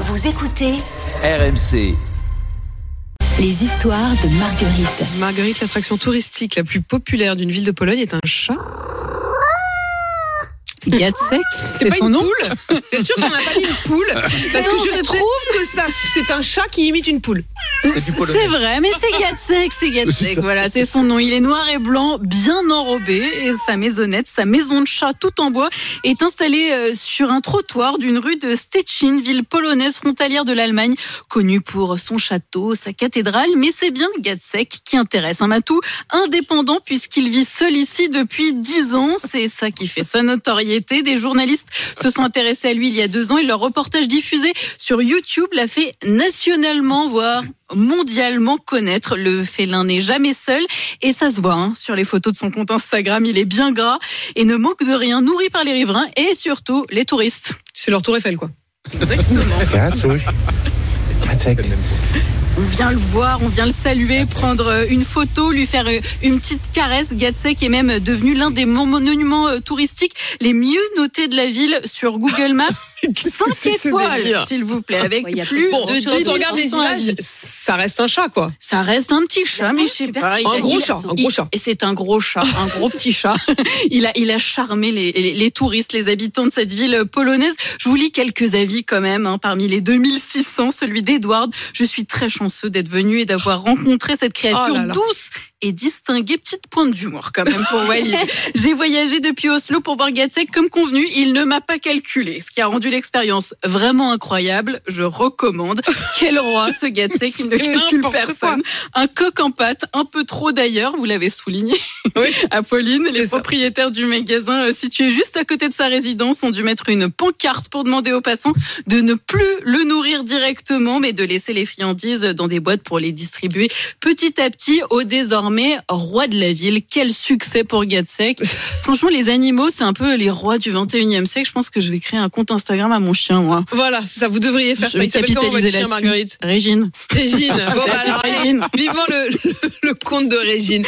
Vous écoutez RMC. Les histoires de Marguerite. Marguerite, l'attraction touristique la plus populaire d'une ville de Pologne est un chat. Gatsek, C'est c'est pas son une nom poule? C'est sûr qu'on n'a pas mis une poule parce Non, que je trouve que ça, c'est un chat qui imite une poule. C'est vrai, mais c'est Gatsek, c'est Gatsek. Voilà, c'est son nom. Il est noir et blanc, bien enrobé, et sa maisonnette, sa maison de chat tout en bois, est installée euh, sur un trottoir d'une rue de Stettin, ville polonaise frontalière de l'Allemagne, connue pour son château, sa cathédrale. Mais c'est bien Gatsek qui intéresse un matou indépendant puisqu'il vit seul ici depuis dix ans. C'est ça qui fait sa notoriété. Des journalistes se sont intéressés à lui il y a deux ans et leur reportage diffusé sur YouTube l'a fait nationalement, voire mondialement connaître. Le félin n'est jamais seul et ça se voit hein, sur les photos de son compte Instagram. Il est bien gras et ne manque de rien, nourri par les riverains et surtout les touristes. C'est leur tour Eiffel quoi. Gatsush. On vient le voir, on vient le saluer, prendre euh, une photo, lui faire euh, une petite caresse. Gatsek est même devenu l'un des mon- monuments euh, touristiques les mieux notés de la ville sur Google Maps. 5 c'est que ce étoiles, s'il vous plaît, avec plus Bon, de quand 10 on regarde les 500 images, ça reste un chat quoi. Ça reste un petit chat, mais je sais pas. Un a- gros chat, un gros chat. Et c'est un gros chat, un gros petit chat. Il a, il a charmé les, les, les touristes, les habitants de cette ville polonaise. Je vous lis quelques avis quand même. hein. Parmi les 2600, celui d'Edward. Je suis très chanceux d'être venu et d'avoir rencontré cette créature Oh là là. douce et distinguée. Petite pointe d'humour quand même pour Walid. J'ai voyagé depuis Oslo pour voir Gatsek comme convenu. Il ne m'a pas calculé, ce qui a rendu l'expérience vraiment incroyable. Je recommande. Quel roi ce Gatsek, il ne calcule personne. Un coq en pâte, un peu trop d'ailleurs, vous l'avez souligné. Oui. Apolline, les ça. propriétaires du magasin euh, situé juste à côté de sa résidence ont dû mettre une pancarte pour demander aux passants de ne plus le nourrir directement, mais de laisser les friandises dans des boîtes pour les distribuer petit à petit au désormais roi de la ville. Quel succès pour Gatsek. Franchement, les animaux, c'est un peu les rois du 21e siècle. Je pense que je vais créer un compte Instagram à mon chien, moi. Voilà, ça vous devriez faire. Je vais capitaliser là-dessus. Marguerite? Régine. Régine. Bon, bah, alors, Régine. Vivement le, le, le conte de Régine.